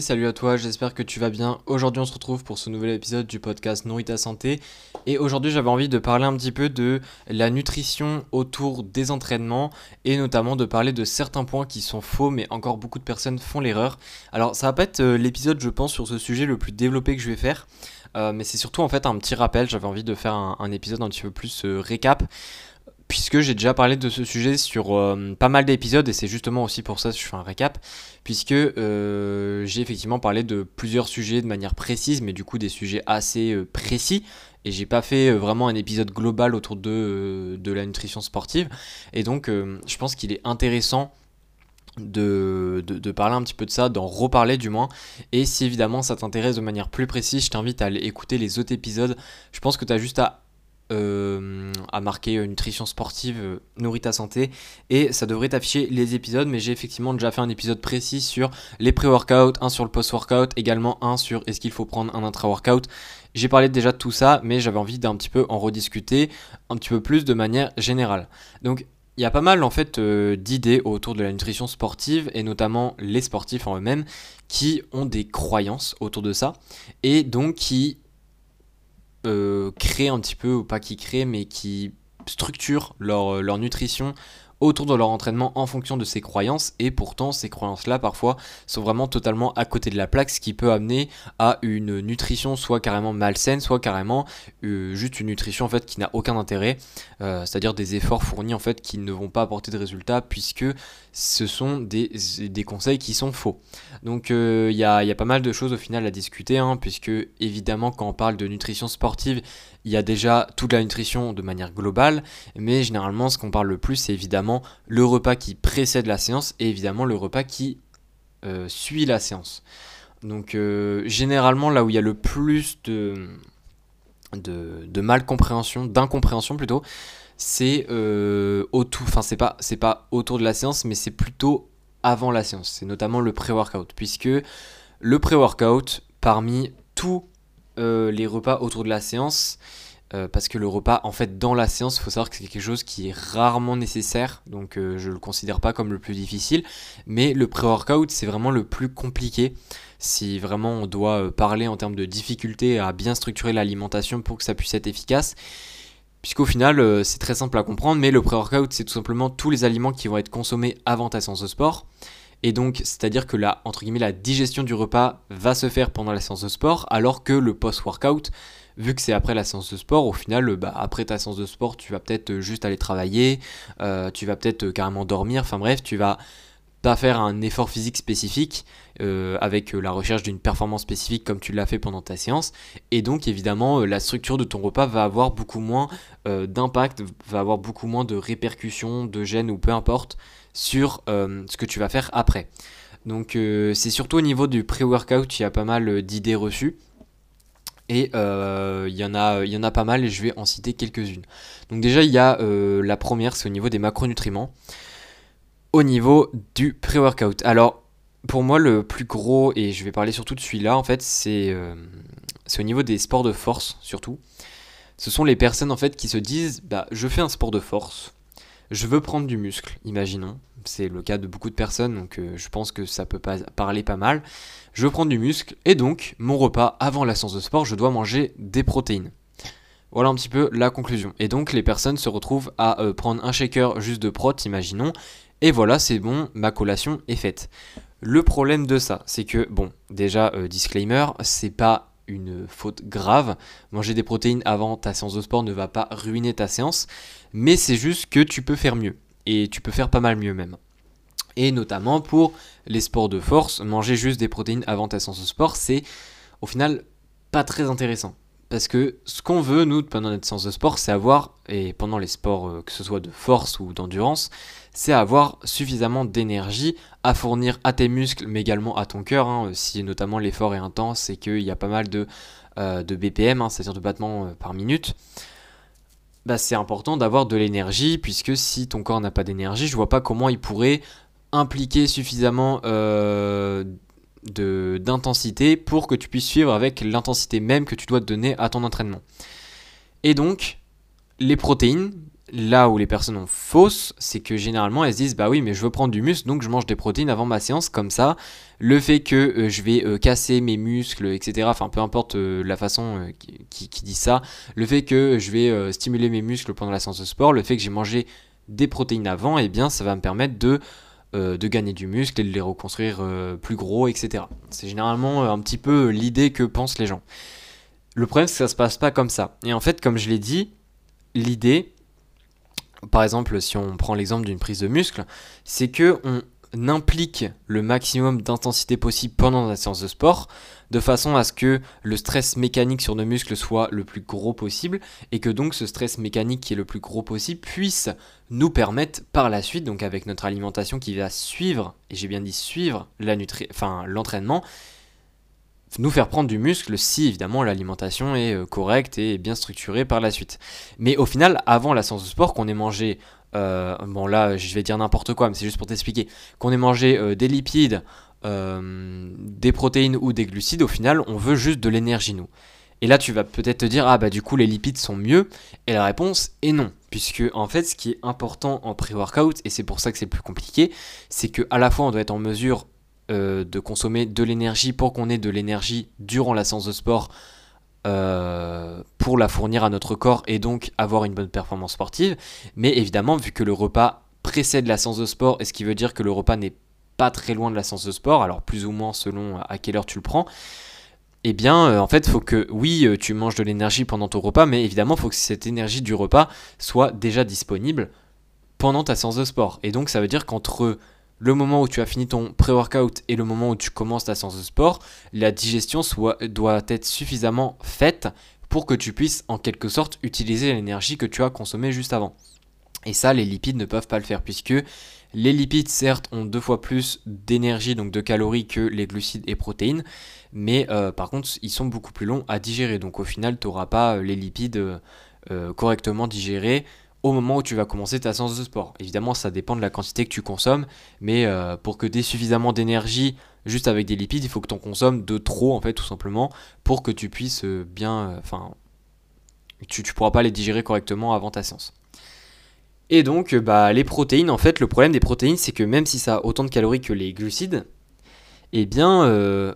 salut à toi, j'espère que tu vas bien. Aujourd'hui on se retrouve pour ce nouvel épisode du podcast Nourrit ta santé et aujourd'hui j'avais envie de parler un petit peu de la nutrition autour des entraînements et notamment de parler de certains points qui sont faux mais encore beaucoup de personnes font l'erreur. Alors ça va pas être euh, l'épisode je pense sur ce sujet le plus développé que je vais faire euh, mais c'est surtout en fait un petit rappel, j'avais envie de faire un, épisode un petit peu plus euh, récap puisque j'ai déjà parlé de ce sujet sur euh, pas mal d'épisodes et c'est justement aussi pour ça que je fais un récap puisque euh, j'ai effectivement parlé de plusieurs sujets de manière précise mais du coup des sujets assez euh, précis et j'ai pas fait vraiment un épisode global autour de, la nutrition sportive et donc je pense qu'il est intéressant de, de, parler un petit peu de ça, d'en reparler du moins. Et si évidemment ça t'intéresse de manière plus précise, je t'invite à aller écouter les autres épisodes. Je pense que tu as juste à euh, à marquer euh, nutrition sportive, euh, nourrit ta santé, et ça devrait t'afficher les épisodes, mais j'ai effectivement déjà fait un épisode précis sur les pré-workouts, un sur le post-workout, également un sur est-ce qu'il faut prendre un intra-workout. J'ai parlé déjà de tout ça, mais j'avais envie d'un petit peu en rediscuter un petit peu plus de manière générale. Donc il y a pas mal en fait d'idées autour de la nutrition sportive et notamment les sportifs en eux-mêmes qui ont des croyances autour de ça et donc qui euh, créent un petit peu, ou pas qui créent, mais qui structurent leur, leur nutrition autour de leur entraînement en fonction de ces croyances. Et pourtant ces croyances là parfois sont vraiment totalement à côté de la plaque ce qui peut amener à une nutrition soit carrément malsaine soit carrément euh, juste une nutrition en fait qui n'a aucun intérêt. Euh, c'est à dire des efforts fournis en fait qui ne vont pas apporter de résultats puisque ce sont des, conseils qui sont faux. Donc euh, il y, a, y, a, pas mal de choses au final à discuter hein, puisque évidemment quand on parle de nutrition sportive il y a déjà toute la nutrition de manière globale, mais généralement ce qu'on parle le plus c'est évidemment le repas qui précède la séance et évidemment le repas qui euh, suit la séance. Donc euh, généralement là où il y a le plus de, de, mal compréhension, d'incompréhension plutôt, c'est euh, autour, enfin c'est pas, autour de la séance, mais c'est plutôt avant la séance. C'est notamment le pré-workout, puisque le pré-workout, parmi tous les repas autour de la séance. Euh, parce que le repas, en fait, dans la séance, il faut savoir que c'est quelque chose qui est rarement nécessaire, donc euh, je ne le considère pas comme le plus difficile, mais le pré-workout, c'est vraiment le plus compliqué. Si vraiment on doit parler en termes de difficulté à bien structurer l'alimentation pour que ça puisse être efficace, puisqu'au final, c'est très simple à comprendre, mais le pré-workout, c'est tout simplement tous les aliments qui vont être consommés avant ta séance de sport. Et donc, c'est-à-dire que entre guillemets, la digestion du repas va se faire pendant la séance de sport, alors que le post-workout, vu que c'est après la séance de sport, au final, bah, après ta séance de sport, tu vas peut-être euh, juste aller travailler, euh, tu vas peut-être euh, carrément dormir, enfin bref, tu vas pas faire un effort physique spécifique avec la recherche d'une performance spécifique comme tu l'as fait pendant ta séance. Et donc évidemment la structure de ton repas va avoir beaucoup moins d'impact, va avoir beaucoup moins de répercussions, de gêne ou peu importe sur ce que tu vas faire après. Donc c'est surtout au niveau du pré-workout, il y a pas mal d'idées reçues. Et il, y en a, il y en a pas mal et je vais en citer quelques-unes. Donc déjà il y a la première, c'est au niveau des macronutriments. Au niveau du pré-workout. Alors pour moi le plus gros, et je vais parler surtout de celui-là en fait, c'est au niveau des sports de force surtout. Ce sont les personnes en fait qui se disent bah je fais un sport de force, je veux prendre du muscle, imaginons. C'est le cas de beaucoup de personnes, donc euh, je pense que ça peut parler pas mal. Je prendre du muscle, et donc, mon repas avant la séance de sport, je dois manger des protéines. Voilà un petit peu la conclusion. Et donc, les personnes se retrouvent à euh, prendre un shaker juste de prot, imaginons, et voilà, c'est bon, ma collation est faite. Le problème de ça, c'est que, bon, déjà, euh, disclaimer, c'est pas une faute grave. Manger des protéines avant ta séance de sport ne va pas ruiner ta séance, mais c'est juste que tu peux faire mieux. Et tu peux faire pas mal mieux même. Et notamment pour les sports de force, manger juste des protéines avant ta séance de sport, c'est au final pas très intéressant. Parce que ce qu'on veut, nous, pendant notre séance de sport, c'est avoir, et pendant les sports, euh, que ce soit de force ou d'endurance, c'est avoir suffisamment d'énergie à fournir à tes muscles, mais également à ton cœur. Hein, si notamment l'effort est intense et qu'il y a pas mal de, euh, BPM, hein, c'est-à-dire de battements euh, par minute, bah, c'est important d'avoir de l'énergie, puisque si ton corps n'a pas d'énergie, je vois pas comment il pourrait impliquer suffisamment d'intensité pour que tu puisses suivre avec l'intensité même que tu dois te donner à ton entraînement. Et donc, les protéines, là où les personnes ont fausse, c'est que généralement elles se disent bah oui mais je veux prendre du muscle donc je mange des protéines avant ma séance comme ça. Le fait que euh, je vais euh, casser mes muscles, etc. Enfin peu importe euh, la façon qui, dit ça. Le fait que je vais stimuler mes muscles pendant la séance de sport, le fait que j'ai mangé des protéines avant, eh bien ça va me permettre de, de gagner du muscle et de les reconstruire plus gros, etc. C'est généralement un petit peu l'idée que pensent les gens. Le problème c'est que ça se passe pas comme ça. Et en fait comme je l'ai dit, l'idée par exemple, si on prend l'exemple d'une prise de muscle, c'est que on implique le maximum d'intensité possible pendant la séance de sport, de façon à ce que le stress mécanique sur nos muscles soit le plus gros possible, et que donc ce stress mécanique qui est le plus gros possible puisse nous permettre par la suite, donc avec notre alimentation qui va suivre, et j'ai bien dit suivre l'entraînement, nous faire prendre du muscle si évidemment l'alimentation est euh, correcte et bien structurée par la suite. Mais au final, avant la séance de sport, qu'on ait mangé, euh, bon là je vais dire n'importe quoi, mais c'est juste pour t'expliquer, qu'on ait mangé euh, des lipides, des protéines ou des glucides, au final on veut juste de l'énergie nous. Et là tu vas peut-être te dire, ah bah du coup les lipides sont mieux, et la réponse est non. Puisque en fait ce qui est important en pré-workout, et c'est pour ça que c'est plus compliqué, c'est que à la fois on doit être en mesure euh, de consommer de l'énergie pour qu'on ait de l'énergie durant la séance de sport euh, pour la fournir à notre corps et donc avoir une bonne performance sportive. Mais évidemment, vu que le repas précède la séance de sport, et ce qui veut dire que le repas n'est pas très loin de la séance de sport, alors plus ou moins selon à quelle heure tu le prends, eh bien, euh, en fait, faut que, oui, tu manges de l'énergie pendant ton repas, mais évidemment, il faut que cette énergie du repas soit déjà disponible pendant ta séance de sport. Et donc, ça veut dire qu'entre le moment où tu as fini ton pré-workout et le moment où tu commences ta séance de sport, la digestion doit être suffisamment faite pour que tu puisses en quelque sorte utiliser l'énergie que tu as consommée juste avant. Et ça, les lipides ne peuvent pas le faire puisque les lipides, certes, ont deux fois plus d'énergie, donc de calories, que les glucides et protéines, mais euh, par contre, ils sont beaucoup plus longs à digérer. Donc au final, tu n'auras pas euh, les lipides euh, correctement digérés au moment où tu vas commencer ta séance de sport. Évidemment, ça dépend de la quantité que tu consommes, mais euh, pour que tu suffisamment d'énergie juste avec des lipides, il faut que tu en consommes de trop, en fait, tout simplement, pour que tu puisses euh, bien. Euh, enfin, tu ne pourras pas les digérer correctement avant ta séance. Et donc, bah, les protéines, en fait, le problème des protéines, c'est que même si ça a autant de calories que les glucides, eh bien,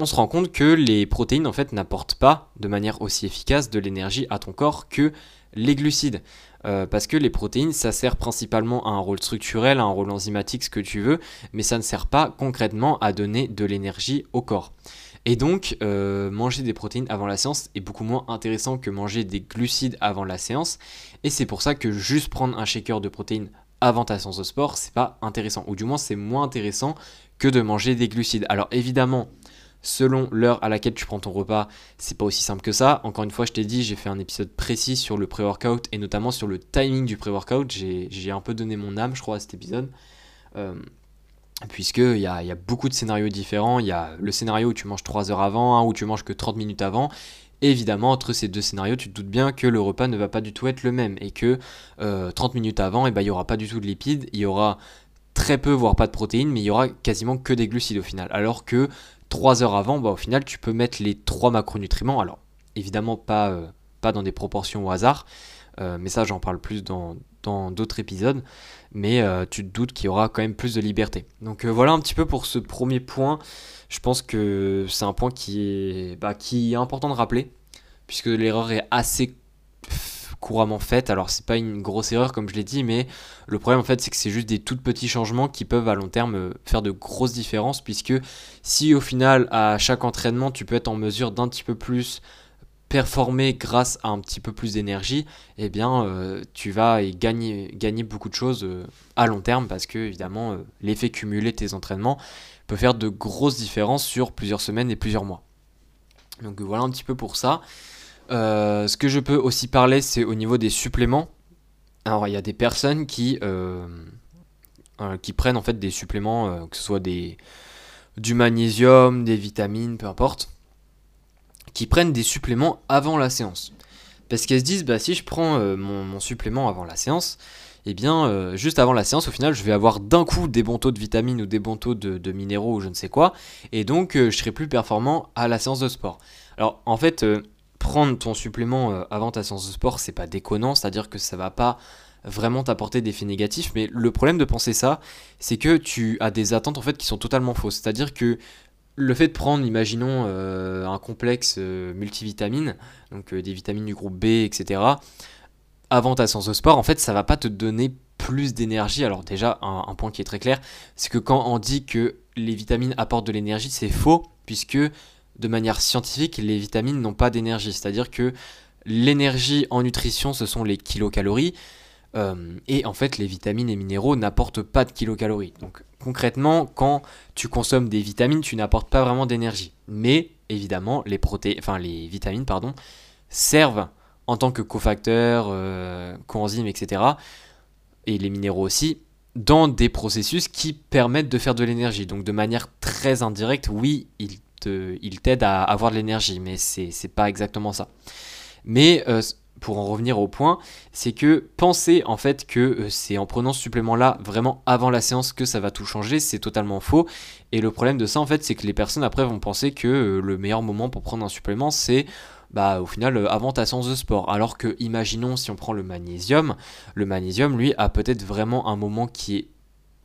on se rend compte que les protéines, en fait, n'apportent pas de manière aussi efficace de l'énergie à ton corps que les glucides. Euh, parce que les protéines, ça sert principalement à un rôle structurel, à un rôle enzymatique, ce que tu veux, mais ça ne sert pas concrètement à donner de l'énergie au corps. Et donc, euh, manger des protéines avant la séance est beaucoup moins intéressant que manger des glucides avant la séance. Et c'est pour ça que juste prendre un shaker de protéines avant ta séance de sport, c'est pas intéressant. Ou du moins, c'est moins intéressant que de manger des glucides. Alors évidemment, selon l'heure à laquelle tu prends ton repas, c'est pas aussi simple que ça. Encore une fois, je t'ai dit, j'ai fait un épisode précis sur le pré-workout et notamment sur le timing du pré-workout. J'ai un peu donné mon âme, je crois, à cet épisode. Euh, Puisqu'il y a, beaucoup de scénarios différents. Il y a le scénario où tu manges 3 heures avant, hein, où tu manges que 30 minutes avant. évidemment, entre ces deux scénarios, tu te doutes bien que le repas ne va pas du tout être le même. Et que 30 euh, minutes avant, eh ben, il n'y aura pas du tout de lipides. Il y aura très peu, voire pas de protéines, mais il y aura quasiment que des glucides au final. Alors que 3 heures avant, bah, au final, tu peux mettre les 3 macronutriments. Alors, évidemment, pas, euh, pas dans des proportions au hasard, euh, mais ça, j'en parle plus dans d'autres épisodes. Mais euh, tu te doutes qu'il y aura quand même plus de liberté. Donc voilà un petit peu pour ce premier point. Je pense que c'est un point qui est, bah, qui est important de rappeler, puisque l'erreur est assez couramment faite. Alors c'est pas une grosse erreur comme je l'ai dit, mais le problème en fait c'est que c'est juste des tout petits changements qui peuvent à long terme euh, faire de grosses différences puisque si au final à chaque entraînement tu peux être en mesure d'un petit peu plus performer grâce à un petit peu plus d'énergie, eh bien euh, tu vas gagner, beaucoup de choses euh, à long terme parce que évidemment l'effet cumulé de tes entraînements peut faire de grosses différences sur plusieurs semaines et plusieurs mois. Donc voilà un petit peu pour ça. Euh, ce que je peux aussi parler, c'est au niveau des suppléments. Alors, il y a des personnes qui, euh, euh, qui prennent en fait des suppléments, que ce soit des, du magnésium, des vitamines, peu importe, qui prennent des suppléments avant la séance. Parce qu'elles se disent, bah, si je prends mon, supplément avant la séance, eh bien, juste avant la séance, au final, je vais avoir d'un coup des bons taux de vitamines ou des bons taux de, de minéraux ou je ne sais quoi, et donc je serai plus performant à la séance de sport. Alors, en fait, prendre ton supplément avant ta séance de sport, c'est pas déconnant, c'est-à-dire que ça va pas vraiment t'apporter d'effets négatifs. Mais le problème de penser ça, c'est que tu as des attentes en fait qui sont totalement fausses. C'est-à-dire que le fait de prendre, imaginons, euh, un complexe euh, multivitamine, donc euh, des vitamines du groupe B, etc., avant ta séance de sport, en fait, ça va pas te donner plus d'énergie. Alors déjà, un, point qui est très clair, c'est que quand on dit que les vitamines apportent de l'énergie, c'est faux, puisque de manière scientifique, les vitamines n'ont pas d'énergie. C'est-à-dire que l'énergie en nutrition, ce sont les kilocalories. Euh, et en fait, les vitamines et minéraux n'apportent pas de kilocalories. Donc concrètement, quand tu consommes des vitamines, tu n'apportes pas vraiment d'énergie. Mais évidemment, les, enfin, les vitamines pardon, servent en tant que cofacteurs, euh, coenzymes, etc. Et les minéraux aussi, dans des processus qui permettent de faire de l'énergie. Donc de manière très indirecte, oui, ils t'aident à avoir de l'énergie, mais c'est pas exactement ça. Mais euh, pour en revenir au point, c'est que penser en fait que euh, c'est en prenant ce supplément-là vraiment avant la séance que ça va tout changer, c'est totalement faux. Et le problème de ça en fait, c'est que les personnes après vont penser que euh, le meilleur moment pour prendre un supplément, c'est bah au final euh, avant ta séance de sport. Alors que imaginons si on prend le magnésium, le magnésium lui a peut-être vraiment un moment qui est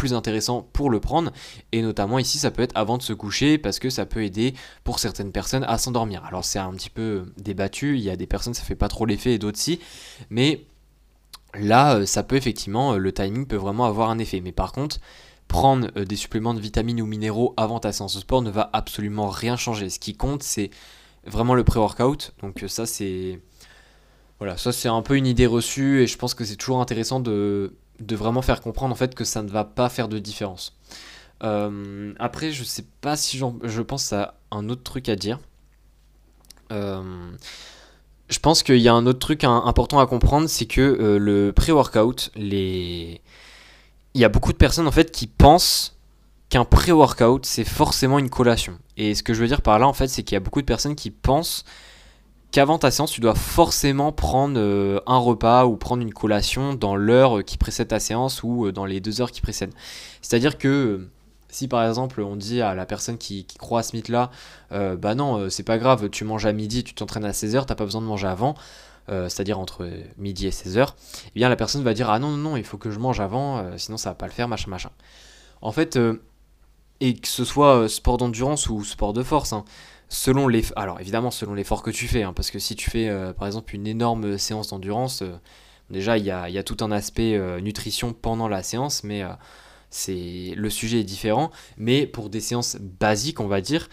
plus intéressant pour le prendre. Et notamment ici, ça peut être avant de se coucher parce que ça peut aider pour certaines personnes à s'endormir. Alors c'est un petit peu débattu, il y a des personnes ça fait pas trop l'effet et d'autres si. Mais là, euh, ça peut effectivement, euh, le timing peut vraiment avoir un effet. Mais par contre, prendre euh, des suppléments de vitamines ou minéraux avant ta séance de sport ne va absolument rien changer. Ce qui compte, c'est vraiment le pré-workout. Donc ça, c'est... Voilà, ça c'est un peu une idée reçue et je pense que c'est toujours intéressant de de vraiment faire comprendre en fait que ça ne va pas faire de différence. Euh, après, je sais pas si je pense à un autre truc à dire. Euh, je pense qu'il y a un autre truc important à comprendre, c'est que euh, le pré-workout, les... il y a beaucoup de personnes en fait qui pensent qu'un pré-workout c'est forcément une collation. Et ce que je veux dire par là en fait, c'est qu'il y a beaucoup de personnes qui pensent qu'avant ta séance, tu dois forcément prendre euh, un repas ou prendre une collation dans l'heure qui précède ta séance ou euh, dans les deux heures qui précèdent. C'est-à-dire que euh, si par exemple on dit à la personne qui, croit à ce mythe-là, bah non, c'est pas grave, tu manges à midi, tu t'entraînes à 16h, t'as pas besoin de manger avant, c'est-à-dire entre midi et 16h, eh bien la personne va dire ah non, non, non, il faut que je mange avant, sinon ça va pas le faire, machin, machin. En fait, et que ce soit sport d'endurance ou sport de force, hein, selon les alors évidemment selon l'effort que tu fais hein, parce que si tu fais euh, par exemple une énorme séance d'endurance euh, déjà il y a, tout un aspect euh, nutrition pendant la séance mais c'est le sujet est différent mais pour des séances basiques on va dire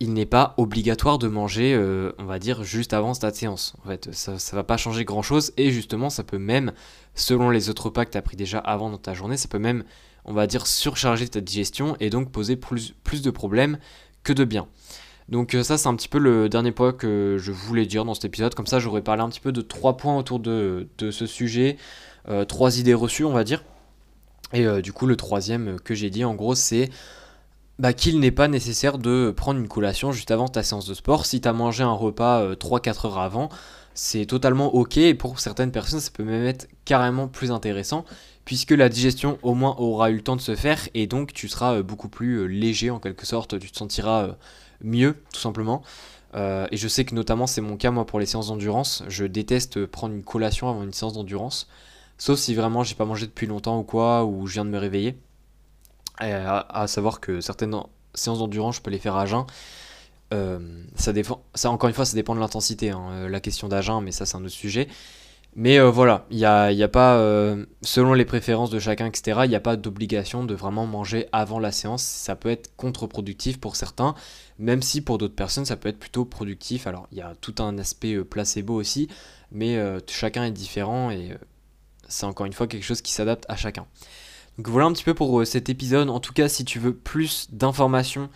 il n'est pas obligatoire de manger on va dire juste avant ta séance en fait ça, ça va pas changer grand chose et justement ça peut même selon les autres repas que tu as pris déjà avant dans ta journée ça peut même on va dire surcharger ta digestion et donc poser plus, plus de problèmes que de bien. Donc euh, ça c'est un petit peu le dernier point que je voulais dire dans cet épisode. Comme ça j'aurais parlé un petit peu de trois points autour de, ce sujet, euh, trois idées reçues on va dire. Et euh, du coup le troisième que j'ai dit en gros c'est bah, qu'il n'est pas nécessaire de prendre une collation juste avant ta séance de sport. Si tu as mangé un repas 3-4 heures avant, c'est totalement ok et pour certaines personnes ça peut même être carrément plus intéressant puisque la digestion au moins aura eu le temps de se faire et donc tu seras beaucoup plus léger en quelque sorte, tu te sentiras mieux, tout simplement. Euh, et je sais que notamment c'est mon cas moi pour les séances d'endurance. Je déteste prendre une collation avant une séance d'endurance. Sauf si vraiment j'ai pas mangé depuis longtemps ou quoi, ou je viens de me réveiller. à, savoir que certaines séances d'endurance, je peux les faire à jeun. Euh, ça, dépend, ça, encore une fois, ça dépend de l'intensité, hein, euh, la question d'agent, mais ça c'est un autre sujet. Mais euh, voilà, il n'y a, a, pas, euh, selon les préférences de chacun, etc., il n'y a pas d'obligation de vraiment manger avant la séance. Ça peut être contre-productif pour certains, même si pour d'autres personnes, ça peut être plutôt productif. Alors, il y a tout un aspect euh, placebo aussi, mais chacun est différent et c'est encore une fois quelque chose qui s'adapte à chacun. Donc voilà un petit peu pour cet épisode. En tout cas, si tu veux plus d'informations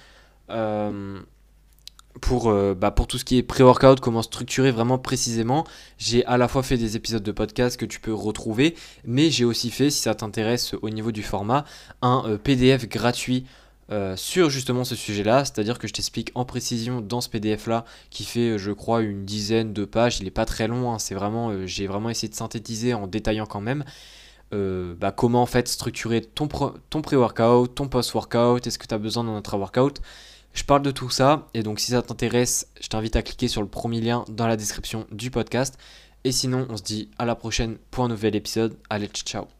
pour, euh, bah, pour tout ce qui est pré-workout, comment structurer vraiment précisément. J'ai à la fois fait des épisodes de podcast que tu peux retrouver, mais j'ai aussi fait, si ça t'intéresse au niveau du format, un euh, PDF gratuit euh, sur justement ce sujet-là, c'est-à-dire que je t'explique en précision dans ce PDF-là, qui fait, je crois, une dizaine de pages. Il n'est pas très long, hein, c'est vraiment, j'ai vraiment essayé de synthétiser en détaillant quand même. Bah, comment en fait structurer ton, ton pré-workout, ton post-workout, est-ce que tu as besoin d'un intra-workout? Je parle de tout ça et donc si ça t'intéresse, je t'invite à cliquer sur le premier lien dans la description du podcast. Et sinon, on se dit à la prochaine pour un nouvel épisode. Allez, ciao